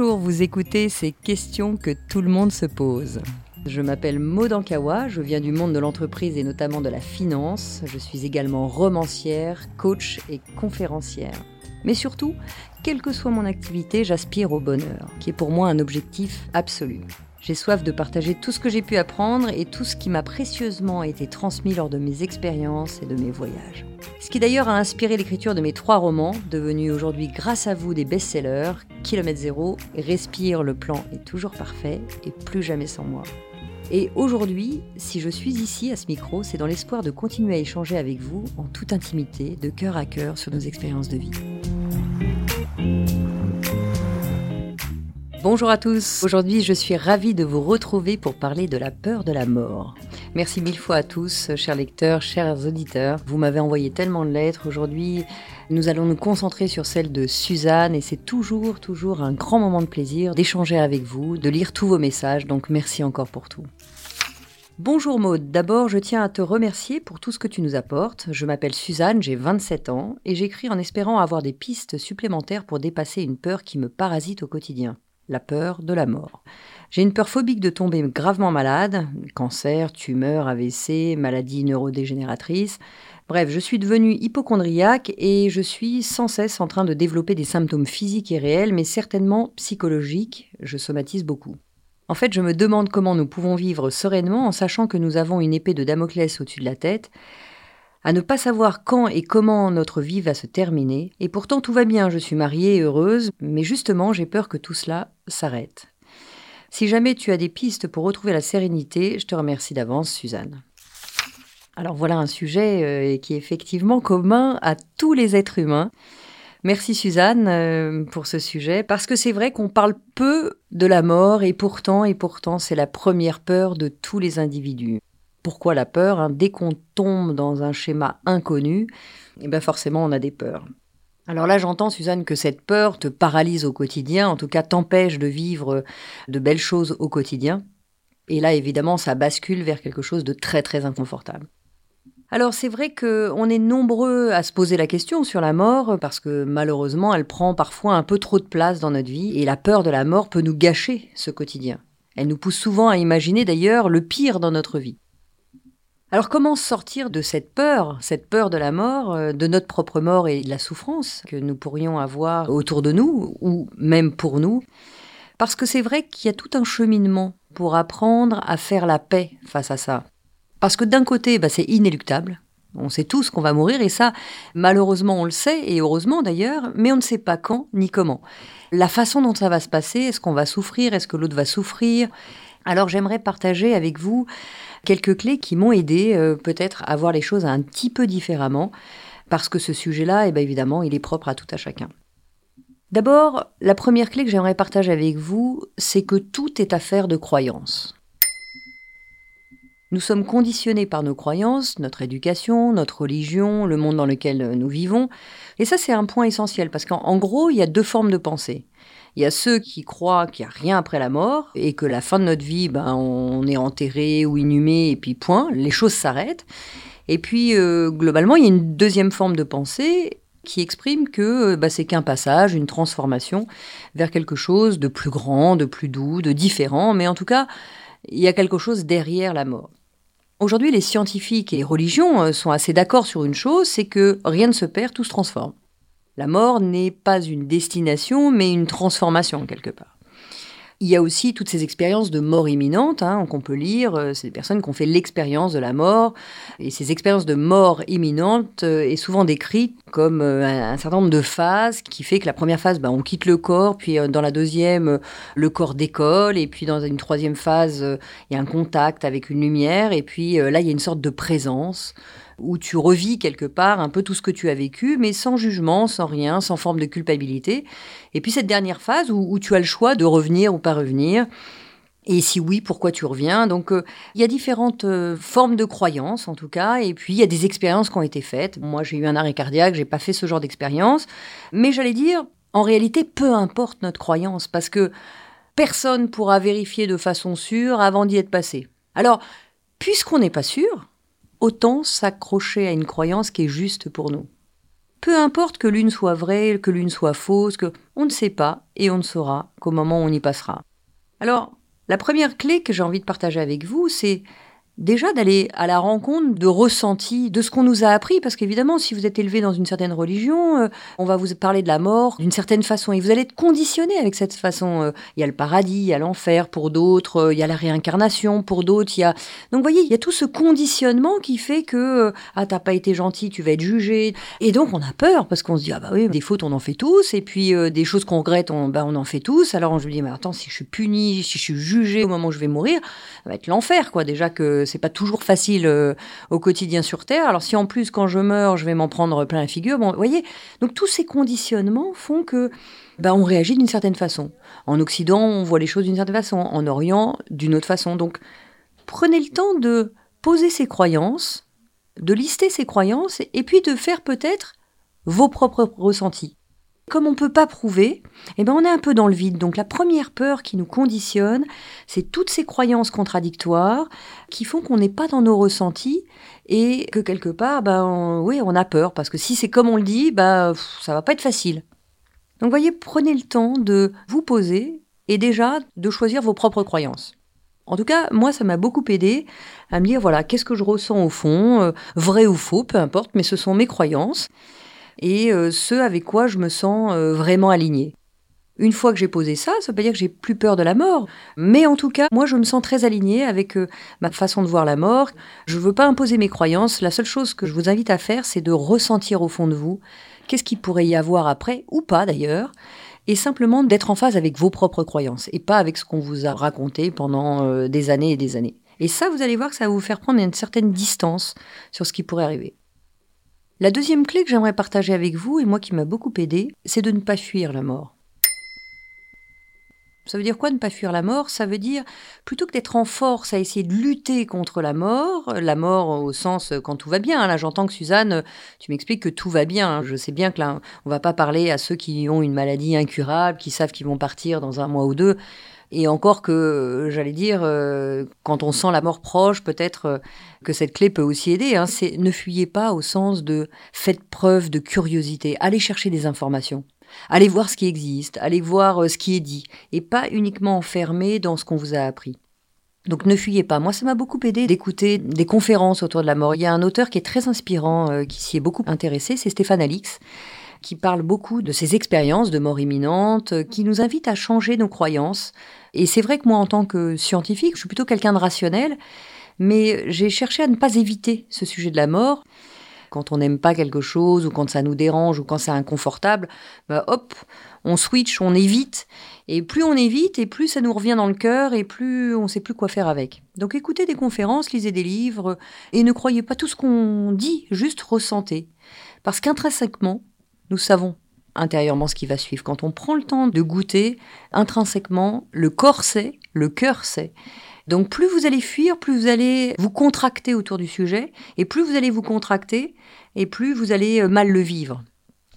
Vous écoutez ces questions que tout le monde se pose. Je m'appelle Maud Ankawa, je viens du monde de l'entreprise et notamment de la finance. Je suis également romancière, coach et conférencière. Mais surtout, quelle que soit mon activité, j'aspire au bonheur, qui est pour moi un objectif absolu. J'ai soif de partager tout ce que j'ai pu apprendre et tout ce qui m'a précieusement été transmis lors de mes expériences et de mes voyages. Ce qui d'ailleurs a inspiré l'écriture de mes trois romans, devenus aujourd'hui grâce à vous des best-sellers, Kilomètre Zéro, Respire, le plan est toujours parfait et plus jamais sans moi. Et aujourd'hui, si je suis ici à ce micro, c'est dans l'espoir de continuer à échanger avec vous en toute intimité, de cœur à cœur sur nos expériences de vie. Bonjour à tous. Aujourd'hui, je suis ravie de vous retrouver pour parler de la peur de la mort. Merci mille fois à tous, chers lecteurs, chers auditeurs. Vous m'avez envoyé tellement de lettres. Aujourd'hui, nous allons nous concentrer sur celle de Suzanne et c'est toujours, toujours un grand moment de plaisir d'échanger avec vous, de lire tous vos messages. Donc merci encore pour tout. Bonjour Maude, d'abord je tiens à te remercier pour tout ce que tu nous apportes. Je m'appelle Suzanne, j'ai 27 ans et j'écris en espérant avoir des pistes supplémentaires pour dépasser une peur qui me parasite au quotidien la peur de la mort. J'ai une peur phobique de tomber gravement malade, cancer, tumeur, AVC, maladie neurodégénératrice. Bref, je suis devenue hypochondriaque et je suis sans cesse en train de développer des symptômes physiques et réels, mais certainement psychologiques. Je somatise beaucoup. En fait, je me demande comment nous pouvons vivre sereinement en sachant que nous avons une épée de Damoclès au-dessus de la tête, à ne pas savoir quand et comment notre vie va se terminer, et pourtant tout va bien, je suis mariée heureuse, mais justement j'ai peur que tout cela s'arrête. Si jamais tu as des pistes pour retrouver la sérénité, je te remercie d'avance, Suzanne. Alors voilà un sujet euh, qui est effectivement commun à tous les êtres humains. Merci Suzanne euh, pour ce sujet, parce que c'est vrai qu'on parle peu de la mort, et pourtant, et pourtant, c'est la première peur de tous les individus. Pourquoi la peur hein Dès qu'on tombe dans un schéma inconnu, eh ben forcément on a des peurs. Alors là, j'entends, Suzanne, que cette peur te paralyse au quotidien, en tout cas t'empêche de vivre de belles choses au quotidien. Et là, évidemment, ça bascule vers quelque chose de très très inconfortable. Alors c'est vrai qu'on est nombreux à se poser la question sur la mort parce que malheureusement elle prend parfois un peu trop de place dans notre vie et la peur de la mort peut nous gâcher ce quotidien. Elle nous pousse souvent à imaginer d'ailleurs le pire dans notre vie. Alors comment sortir de cette peur, cette peur de la mort, euh, de notre propre mort et de la souffrance que nous pourrions avoir autour de nous, ou même pour nous? Parce que c'est vrai qu'il y a tout un cheminement pour apprendre à faire la paix face à ça. Parce que d'un côté, bah, c'est inéluctable. On sait tous qu'on va mourir et ça, malheureusement, on le sait, et heureusement d'ailleurs, mais on ne sait pas quand ni comment. La façon dont ça va se passer, est-ce qu'on va souffrir, est-ce que l'autre va souffrir? Alors j'aimerais partager avec vous quelques clés qui m'ont aidé euh, peut-être à voir les choses un petit peu différemment, parce que ce sujet-là, eh bien, évidemment, il est propre à tout à chacun. D'abord, la première clé que j'aimerais partager avec vous, c'est que tout est affaire de croyance. Nous sommes conditionnés par nos croyances, notre éducation, notre religion, le monde dans lequel nous vivons. Et ça, c'est un point essentiel, parce qu'en gros, il y a deux formes de pensée. Il y a ceux qui croient qu'il n'y a rien après la mort et que la fin de notre vie, ben, on est enterré ou inhumé et puis point, les choses s'arrêtent. Et puis, euh, globalement, il y a une deuxième forme de pensée qui exprime que ben, c'est qu'un passage, une transformation vers quelque chose de plus grand, de plus doux, de différent, mais en tout cas, il y a quelque chose derrière la mort. Aujourd'hui, les scientifiques et les religions euh, sont assez d'accord sur une chose, c'est que rien ne se perd, tout se transforme. La mort n'est pas une destination, mais une transformation quelque part. Il y a aussi toutes ces expériences de mort imminente hein, qu'on peut lire. Euh, c'est des personnes qui ont fait l'expérience de la mort. Et ces expériences de mort imminente euh, est souvent décrite comme euh, un, certain nombre de phases qui fait que la première phase, bah, on quitte le corps, puis dans la deuxième, le corps décolle, et puis dans une troisième phase, il y a un contact avec une lumière, et puis là, il y a une sorte de présence où tu revis quelque part un peu tout ce que tu as vécu, mais sans jugement, sans rien, sans forme de culpabilité. Et puis cette dernière phase où, tu as le choix de revenir ou pas revenir. Et si oui, pourquoi tu reviens? Donc, euh, il y a différentes euh, formes de croyances, en tout cas, et puis il y a des expériences qui ont été faites. Moi, j'ai eu un arrêt cardiaque, j'ai pas fait ce genre d'expérience, mais j'allais dire, en réalité, peu importe notre croyance, parce que personne pourra vérifier de façon sûre avant d'y être passé. Alors, puisqu'on n'est pas sûr, autant s'accrocher à une croyance qui est juste pour nous. Peu importe que l'une soit vraie, que l'une soit fausse, que on ne sait pas et on ne saura qu'au moment où on y passera. Alors, la première clé que j'ai envie de partager avec vous, c'est déjà d'aller à la rencontre de ressentis, de ce qu'on nous a appris, parce qu'évidemment, si vous êtes élevé dans une certaine religion, euh, on va vous parler de la mort d'une certaine façon, et vous allez être conditionné avec cette façon. Euh, il y a le paradis, il y a l'enfer pour d'autres, euh, il y a la réincarnation pour d'autres, il y a... Donc, vous voyez, il y a tout ce conditionnement qui fait que, ah, t'as pas été gentil, tu vas être jugé. Et donc, on a peur, parce qu'on se dit, ah bah oui, des fautes, on en fait tous, et puis des choses qu'on regrette, on, bah, on en fait tous. Alors, je me dis, mais attends, si je suis puni, si je suis jugé au moment où je vais mourir, ça va être l'enfer, quoi. Déjà que c'est pas toujours facile euh, au quotidien sur Terre. Alors si en plus quand je meurs, je vais m'en prendre plein la figure, bon, vous voyez, donc tous ces conditionnements font que bah, on réagit d'une certaine façon. En Occident, on voit les choses d'une certaine façon, en Orient, d'une autre façon. Donc prenez le temps de poser ses croyances, de lister ses croyances, et puis de faire peut-être vos propres ressentis. Comme on ne peut pas prouver, eh ben on est un peu dans le vide. Donc la première peur qui nous conditionne, c'est toutes ces croyances contradictoires qui font qu'on n'est pas dans nos ressentis et que quelque part, ben, on, oui, on a peur parce que si c'est comme on le dit, ben, ça va pas être facile. Donc voyez, prenez le temps de vous poser et déjà de choisir vos propres croyances. En tout cas, moi, ça m'a beaucoup aidé à me dire, voilà, qu'est-ce que je ressens au fond, euh, vrai ou faux, peu importe, mais ce sont mes croyances et euh, ce avec quoi je me sens euh, vraiment alignée. Une fois que j'ai posé ça, ça veut pas dire que j'ai plus peur de la mort, mais en tout cas, moi je me sens très alignée avec euh, ma façon de voir la mort. Je veux pas imposer mes croyances, la seule chose que je vous invite à faire, c'est de ressentir au fond de vous qu'est-ce qu'il pourrait y avoir après, ou pas d'ailleurs, et simplement d'être en phase avec vos propres croyances, et pas avec ce qu'on vous a raconté pendant des années et des années. Et ça, vous allez voir que ça va vous faire prendre une certaine distance sur ce qui pourrait arriver. La deuxième clé que j'aimerais partager avec vous, et moi qui m'a beaucoup aidé, c'est de ne pas fuir la mort. Ça veut dire quoi ne pas fuir la mort? Ça veut dire, plutôt que d'être en force à essayer de lutter contre la mort, la mort au sens quand tout va bien, là j'entends que Suzanne, tu m'expliques que tout va bien, je sais bien que là on va pas parler à ceux qui ont une maladie incurable, qui savent qu'ils vont partir dans un mois ou deux, et encore que, euh, j'allais dire, euh, quand on sent la mort proche, peut-être euh, que cette clé peut aussi aider. Hein, c'est ne fuyez pas au sens de faites preuve de curiosité, allez chercher des informations. Allez voir ce qui existe, allez voir ce qui est dit, et pas uniquement enfermé dans ce qu'on vous a appris. Donc ne fuyez pas. Moi, ça m'a beaucoup aidé d'écouter des conférences autour de la mort. Il y a un auteur qui est très inspirant, qui s'y est beaucoup intéressé, c'est Stéphane Alix, qui parle beaucoup de ses expériences de mort imminente, qui nous invite à changer nos croyances, et c'est vrai que moi, en tant que scientifique, je suis plutôt quelqu'un de rationnel, mais j'ai cherché à ne pas éviter ce sujet de la mort. Quand on n'aime pas quelque chose, ou quand ça nous dérange, ou quand c'est inconfortable, bah hop, on switch, on évite. Et plus on évite, et plus ça nous revient dans le cœur, et plus on ne sait plus quoi faire avec. Donc écoutez des conférences, lisez des livres, et ne croyez pas tout ce qu'on dit, juste ressentez. Parce qu'intrinsèquement, nous savons intérieurement ce qui va suivre. Quand on prend le temps de goûter, intrinsèquement, le corps sait, le cœur sait. Donc plus vous allez fuir, plus vous allez vous contracter autour du sujet, et plus vous allez vous contracter, et plus vous allez euh, mal le vivre.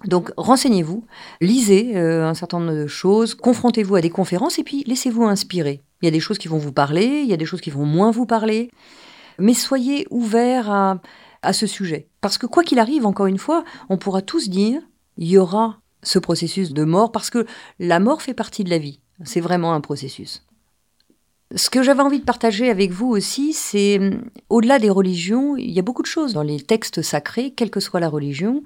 Donc renseignez-vous, lisez euh, un certain nombre de choses, confrontez-vous à des conférences, et puis laissez-vous inspirer. Il y a des choses qui vont vous parler, il y a des choses qui vont moins vous parler, mais soyez ouverts à, à ce sujet. Parce que quoi qu'il arrive, encore une fois, on pourra tous dire, il y aura ce processus de mort parce que la mort fait partie de la vie. C'est vraiment un processus. Ce que j'avais envie de partager avec vous aussi, c'est au-delà des religions, il y a beaucoup de choses dans les textes sacrés, quelle que soit la religion.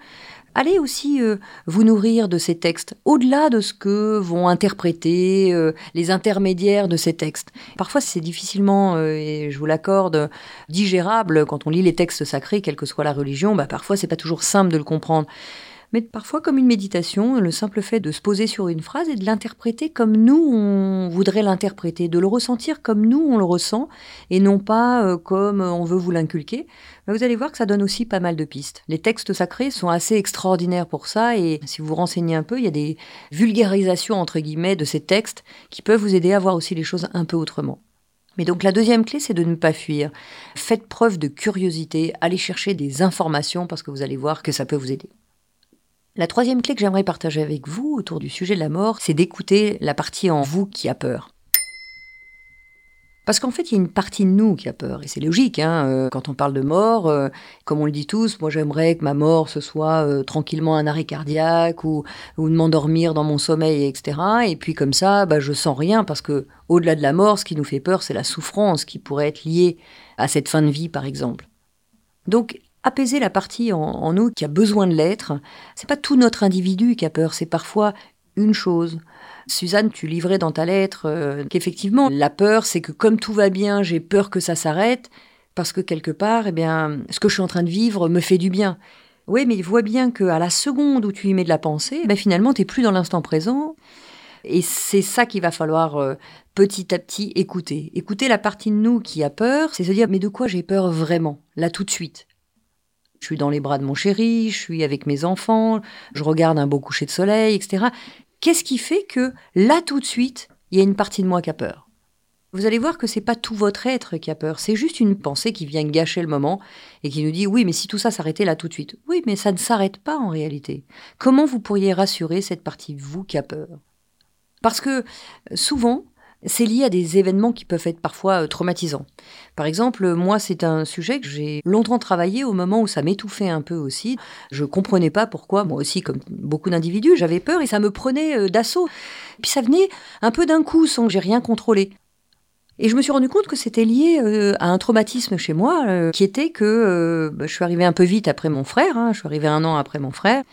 Allez aussi euh, vous nourrir de ces textes, au-delà de ce que vont interpréter euh, les intermédiaires de ces textes. Parfois, c'est difficilement, euh, et je vous l'accorde, digérable quand on lit les textes sacrés, quelle que soit la religion. Bah, parfois, c'est pas toujours simple de le comprendre mais parfois comme une méditation, le simple fait de se poser sur une phrase et de l'interpréter comme nous on voudrait l'interpréter, de le ressentir comme nous on le ressent et non pas euh, comme on veut vous l'inculquer, vous allez voir que ça donne aussi pas mal de pistes. Les textes sacrés sont assez extraordinaires pour ça et si vous vous renseignez un peu, il y a des vulgarisations entre guillemets de ces textes qui peuvent vous aider à voir aussi les choses un peu autrement. Mais donc la deuxième clé, c'est de ne pas fuir. Faites preuve de curiosité, allez chercher des informations parce que vous allez voir que ça peut vous aider. La troisième clé que j'aimerais partager avec vous autour du sujet de la mort, c'est d'écouter la partie en vous qui a peur. Parce qu'en fait, il y a une partie de nous qui a peur. Et c'est logique, hein, euh, quand on parle de mort, euh, comme on le dit tous, moi j'aimerais que ma mort, ce soit euh, tranquillement un arrêt cardiaque ou, de m'endormir dans mon sommeil, etc. Et puis comme ça, bah, je sens rien parce que au-delà de la mort, ce qui nous fait peur, c'est la souffrance qui pourrait être liée à cette fin de vie, par exemple. Donc, apaiser la partie en, nous qui a besoin de l'être, c'est pas tout notre individu qui a peur, c'est parfois une chose, Suzanne, tu livrais dans ta lettre euh, qu'effectivement, la peur, c'est que comme tout va bien, j'ai peur que ça s'arrête, parce que quelque part, eh bien, ce que je suis en train de vivre me fait du bien. Oui, mais vois bien qu'à la seconde où tu y mets de la pensée, ben finalement, tu n'es plus dans l'instant présent. Et c'est ça qu'il va falloir euh, petit à petit écouter. Écouter la partie de nous qui a peur, c'est se dire, mais de quoi j'ai peur vraiment, là tout de suite? Je suis dans les bras de mon chéri, je suis avec mes enfants, je regarde un beau coucher de soleil, etc. Qu'est-ce qui fait que là tout de suite, il y a une partie de moi qui a peur? Vous allez voir que c'est pas tout votre être qui a peur, c'est juste une pensée qui vient gâcher le moment et qui nous dit oui, mais si tout ça s'arrêtait là tout de suite. Oui, mais ça ne s'arrête pas en réalité. Comment vous pourriez rassurer cette partie de vous qui a peur? Parce que souvent, c'est lié à des événements qui peuvent être parfois euh, traumatisants. Par exemple, moi, c'est un sujet que j'ai longtemps travaillé au moment où ça m'étouffait un peu aussi. Je comprenais pas pourquoi, moi aussi, comme beaucoup d'individus, j'avais peur et ça me prenait euh, d'assaut. Puis ça venait un peu d'un coup sans que j'ai rien contrôlé. Et je me suis rendu compte que c'était lié euh, à un traumatisme chez moi, qui était que bah, je suis arrivée un peu vite après mon frère, hein. je suis arrivée un an après mon frère,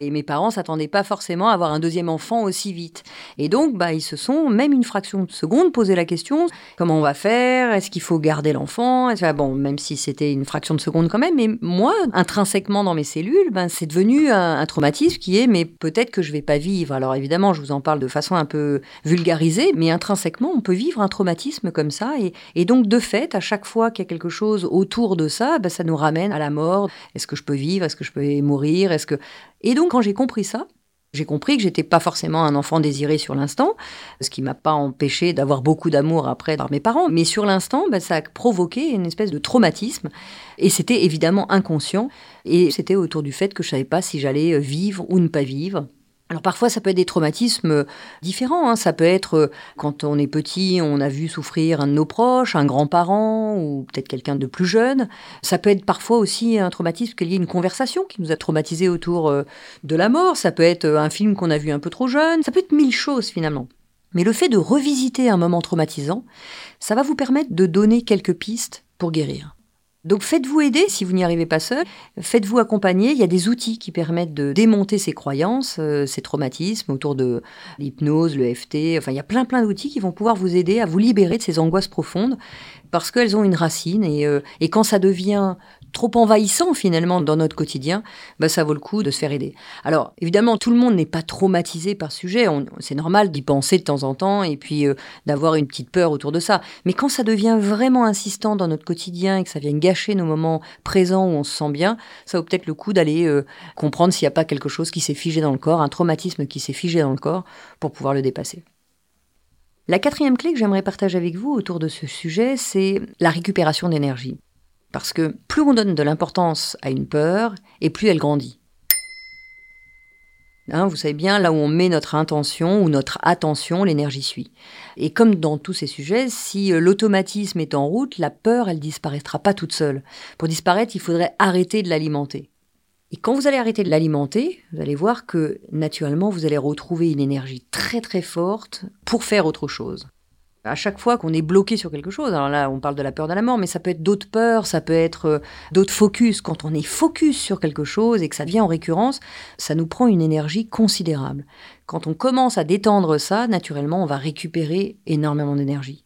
et mes parents s'attendaient pas forcément à avoir un deuxième enfant aussi vite. Et donc, bah, ils se sont, même une fraction de seconde, posé la question comment on va faire? Est-ce qu'il faut garder l'enfant? Bon, même si c'était une fraction de seconde quand même, mais moi, intrinsèquement dans mes cellules, ben, c'est devenu un, traumatisme qui est mais peut-être que je vais pas vivre. Alors évidemment, je vous en parle de façon un peu vulgarisée, mais intrinsèquement, on peut vivre un traumatisme comme ça. Et, et donc, de fait, à chaque fois qu'il y a quelque chose autour de ça, ben, ça nous ramène à la mort. Est-ce que je peux vivre? Est-ce que je peux mourir? Est-ce que et donc, quand j'ai compris ça, j'ai compris que j'étais pas forcément un enfant désiré sur l'instant, ce qui m'a pas empêché d'avoir beaucoup d'amour après par mes parents, mais sur l'instant, bah, ça a provoqué une espèce de traumatisme, et c'était évidemment inconscient, et c'était autour du fait que je savais pas si j'allais vivre ou ne pas vivre. Alors parfois ça peut être des traumatismes euh, différents, hein. ça peut être euh, quand on est petit, on a vu souffrir un de nos proches, un grand-parent ou peut-être quelqu'un de plus jeune. Ça peut être parfois aussi un traumatisme qui est lié à une conversation qui nous a traumatisé autour euh, de la mort, ça peut être un film qu'on a vu un peu trop jeune, ça peut être mille choses finalement. Mais le fait de revisiter un moment traumatisant, ça va vous permettre de donner quelques pistes pour guérir. Donc faites-vous aider si vous n'y arrivez pas seul, faites-vous accompagner, il y a des outils qui permettent de démonter ces croyances, euh, ces traumatismes autour de l'hypnose, le FT, enfin il y a plein plein d'outils qui vont pouvoir vous aider à vous libérer de ces angoisses profondes parce qu'elles ont une racine et, euh, et quand ça devient trop envahissant finalement dans notre quotidien, bah, ça vaut le coup de se faire aider. Alors évidemment, tout le monde n'est pas traumatisé par ce sujet, c'est normal d'y penser de temps en temps et puis euh, d'avoir une petite peur autour de ça. Mais quand ça devient vraiment insistant dans notre quotidien et que ça vient gâcher nos moments présents où on se sent bien, ça vaut peut-être le coup d'aller euh, comprendre s'il n'y a pas quelque chose qui s'est figé dans le corps, un traumatisme qui s'est figé dans le corps pour pouvoir le dépasser. La quatrième clé que j'aimerais partager avec vous autour de ce sujet, c'est la récupération d'énergie. Parce que plus on donne de l'importance à une peur, et plus elle grandit. Hein, vous savez bien, là où on met notre intention ou notre attention, l'énergie suit. Et comme dans tous ces sujets, si euh, l'automatisme est en route, la peur, elle disparaîtra pas toute seule. Pour disparaître, il faudrait arrêter de l'alimenter. Et quand vous allez arrêter de l'alimenter, vous allez voir que naturellement, vous allez retrouver une énergie très très forte pour faire autre chose à chaque fois qu'on est bloqué sur quelque chose, alors là on parle de la peur de la mort, mais ça peut être d'autres peurs, ça peut être euh, d'autres focus. Quand on est focus sur quelque chose et que ça vient en récurrence, ça nous prend une énergie considérable. Quand on commence à détendre ça, naturellement on va récupérer énormément d'énergie.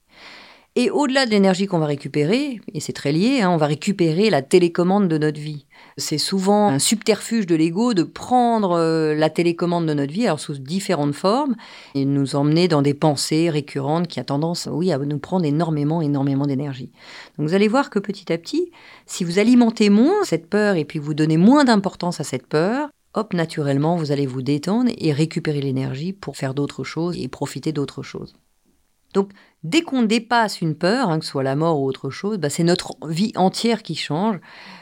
Et au-delà de l'énergie qu'on va récupérer, et c'est très lié, hein, on va récupérer la télécommande de notre vie. C'est souvent un subterfuge de l'ego de prendre euh, la télécommande de notre vie, alors sous différentes formes, et nous emmener dans des pensées récurrentes qui a tendance, oui, à nous prendre énormément, énormément d'énergie. Donc vous allez voir que petit à petit, si vous alimentez moins cette peur et puis vous donnez moins d'importance à cette peur, hop, naturellement, vous allez vous détendre et récupérer l'énergie pour faire d'autres choses et profiter d'autres choses. Donc, dès qu'on dépasse une peur, hein, que ce soit la mort ou autre chose, bah, c'est notre vie entière qui change.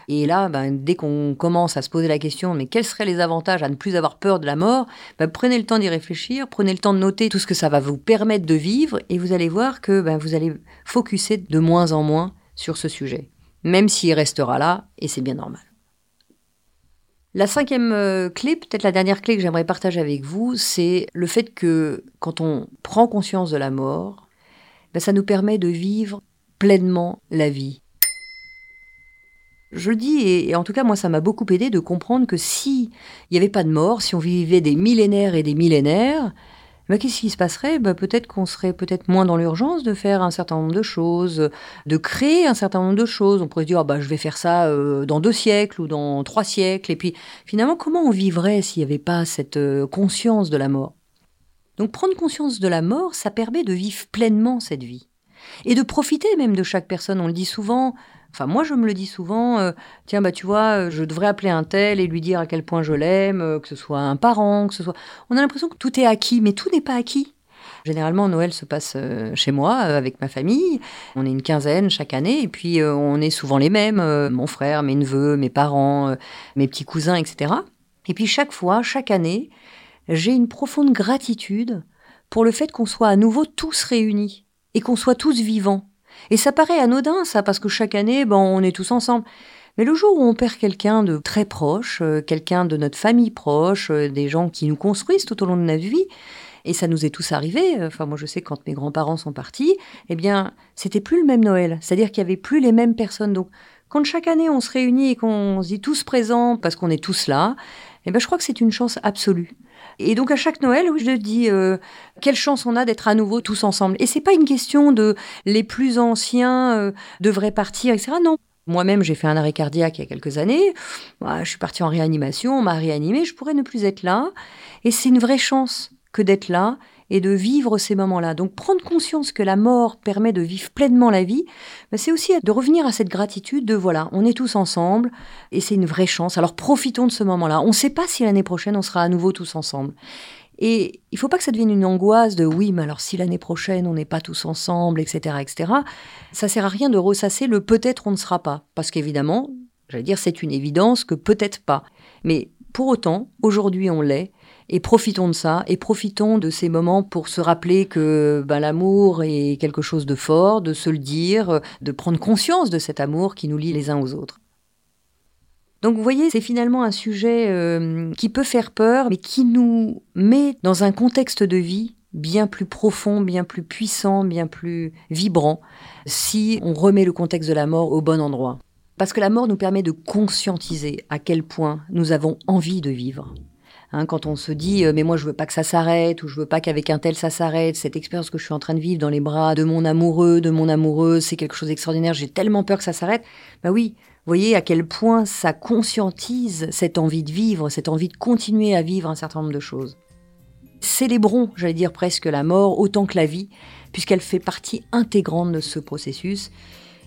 Et là, bah, dès qu'on commence à se poser la question, mais quels seraient les avantages à ne plus avoir peur de la mort bah, Prenez le temps d'y réfléchir, prenez le temps de noter tout ce que ça va vous permettre de vivre, et vous allez voir que vous allez focuser de moins en moins sur ce sujet, même s'il restera là, et c'est bien normal. La cinquième euh, clé, peut-être la dernière clé que j'aimerais partager avec vous, c'est le fait que quand on prend conscience de la mort, ben, ça nous permet de vivre pleinement la vie. Je le dis, et, en tout cas moi ça m'a beaucoup aidé de comprendre que si il n'y avait pas de mort, si on vivait des millénaires et des millénaires, bah, qu'est-ce qui se passerait? Bah, Peut-être qu'on serait peut-être moins dans l'urgence de faire un certain nombre de choses, de créer un certain nombre de choses. On pourrait se dire, bah, je vais faire ça euh, dans deux siècles ou dans trois siècles. Et puis, finalement, comment on vivrait s'il n'y avait pas cette euh, conscience de la mort? Donc, prendre conscience de la mort, ça permet de vivre pleinement cette vie. Et de profiter même de chaque personne. On le dit souvent, Enfin, moi, je me le dis souvent, euh, tiens, bah, tu vois, euh, je devrais appeler un tel et lui dire à quel point je l'aime, euh, que ce soit un parent, que ce soit. On a l'impression que tout est acquis, mais tout n'est pas acquis. Généralement, Noël se passe chez moi, avec ma famille. On est une quinzaine chaque année, et puis on est souvent les mêmes mon frère, mes neveux, mes parents, mes petits cousins, etc. Et puis chaque fois, chaque année, j'ai une profonde gratitude pour le fait qu'on soit à nouveau tous réunis et qu'on soit tous vivants et ça paraît anodin, ça, parce que chaque année, ben, on est tous ensemble. Mais le jour où on perd quelqu'un de très proche, euh, quelqu'un de notre famille proche, euh, des gens qui nous construisent tout au long de notre vie, et ça nous est tous arrivé. Enfin, moi, je sais quand mes grands-parents sont partis, eh bien, c'était plus le même Noël. C'est-à-dire qu'il y avait plus les mêmes personnes. Donc, quand chaque année on se réunit et qu'on se dit tous présents parce qu'on est tous là, eh ben, je crois que c'est une chance absolue. Et donc à chaque Noël, je dis euh, quelle chance on a d'être à nouveau tous ensemble. Et c'est pas une question de les plus anciens euh, devraient partir, etc. Non. Moi-même, j'ai fait un arrêt cardiaque il y a quelques années. Bah, je suis partie en réanimation, on m'a réanimé, je pourrais ne plus être là. Et c'est une vraie chance que d'être là et de vivre ces moments-là. Donc prendre conscience que la mort permet de vivre pleinement la vie, bah, c'est aussi de revenir à cette gratitude de voilà, on est tous ensemble et c'est une vraie chance. Alors profitons de ce moment-là. On ne sait pas si l'année prochaine on sera à nouveau tous ensemble. Et il faut pas que ça devienne une angoisse de oui, mais alors si l'année prochaine on n'est pas tous ensemble, etc., etc. Ça sert à rien de ressasser le peut-être on ne sera pas, parce qu'évidemment, j'allais dire c'est une évidence que peut-être pas. Mais pour autant, aujourd'hui on l'est, et profitons de ça, et profitons de ces moments pour se rappeler que ben, l'amour est quelque chose de fort, de se le dire, de prendre conscience de cet amour qui nous lie les uns aux autres. Donc vous voyez, c'est finalement un sujet euh, qui peut faire peur, mais qui nous met dans un contexte de vie bien plus profond, bien plus puissant, bien plus vibrant, si on remet le contexte de la mort au bon endroit. Parce que la mort nous permet de conscientiser à quel point nous avons envie de vivre. Hein, quand on se dit euh, mais moi je veux pas que ça s'arrête ou je veux pas qu'avec un tel ça s'arrête, cette expérience que je suis en train de vivre dans les bras de mon amoureux, de mon amoureuse, c'est quelque chose d'extraordinaire, j'ai tellement peur que ça s'arrête. Bah oui, voyez à quel point ça conscientise cette envie de vivre, cette envie de continuer à vivre un certain nombre de choses. Célébrons, j'allais dire presque la mort autant que la vie, puisqu'elle fait partie intégrante de ce processus.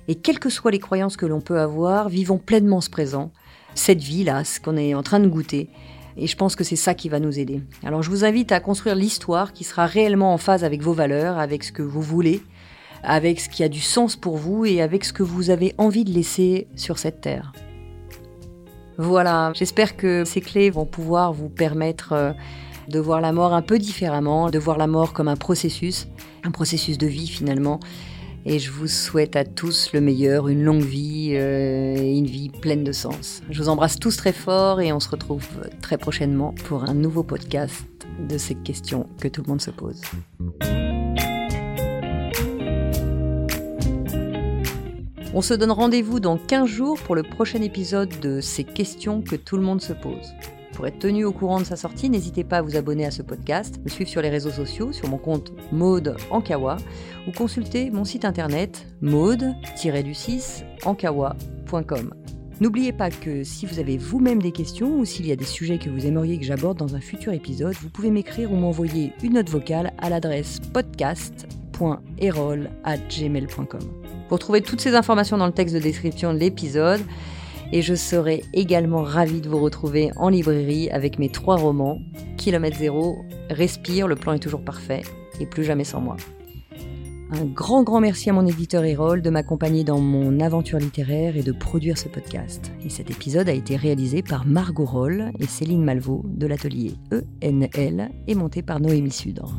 Et quelles que soient les croyances que l'on peut avoir, vivons pleinement ce présent, cette vie-là, ce qu'on est en train de goûter, et je pense que c'est ça qui va nous aider. Alors je vous invite à construire l'histoire qui sera réellement en phase avec vos valeurs, avec ce que vous voulez, avec ce qui a du sens pour vous et avec ce que vous avez envie de laisser sur cette terre. Voilà, j'espère que ces clés vont pouvoir vous permettre euh, de voir la mort un peu différemment, de voir la mort comme un processus, un processus de vie finalement, et je vous souhaite à tous le meilleur, une longue vie euh, et une vie pleine de sens. Je vous embrasse tous très fort et on se retrouve très prochainement pour un nouveau podcast de ces questions que tout le monde se pose. On se donne rendez-vous dans 15 jours pour le prochain épisode de ces questions que tout le monde se pose. Pour être tenu au courant de sa sortie, n'hésitez pas à vous abonner à ce podcast, me suivre sur les réseaux sociaux, sur mon compte Maude Ankawa, ou consulter mon site internet maude-du6 ankawa.com. N'oubliez pas que si vous avez vous-même des questions ou s'il y a des sujets que vous aimeriez que j'aborde dans un futur épisode, vous pouvez m'écrire ou m'envoyer une note vocale à l'adresse podcast.erol.gmail.com. Vous retrouvez toutes ces informations dans le texte de description de l'épisode et je serai également ravie de vous retrouver en librairie avec mes trois romans, Kilomètre Zéro, Respire, le plan est toujours parfait, et Plus jamais sans moi. Un grand, grand merci à mon éditeur Erol de m'accompagner dans mon aventure littéraire et de produire ce podcast. Et cet épisode a été réalisé par Margot Roll et Céline Malvaux de l'atelier ENL et monté par Noémie Sudre.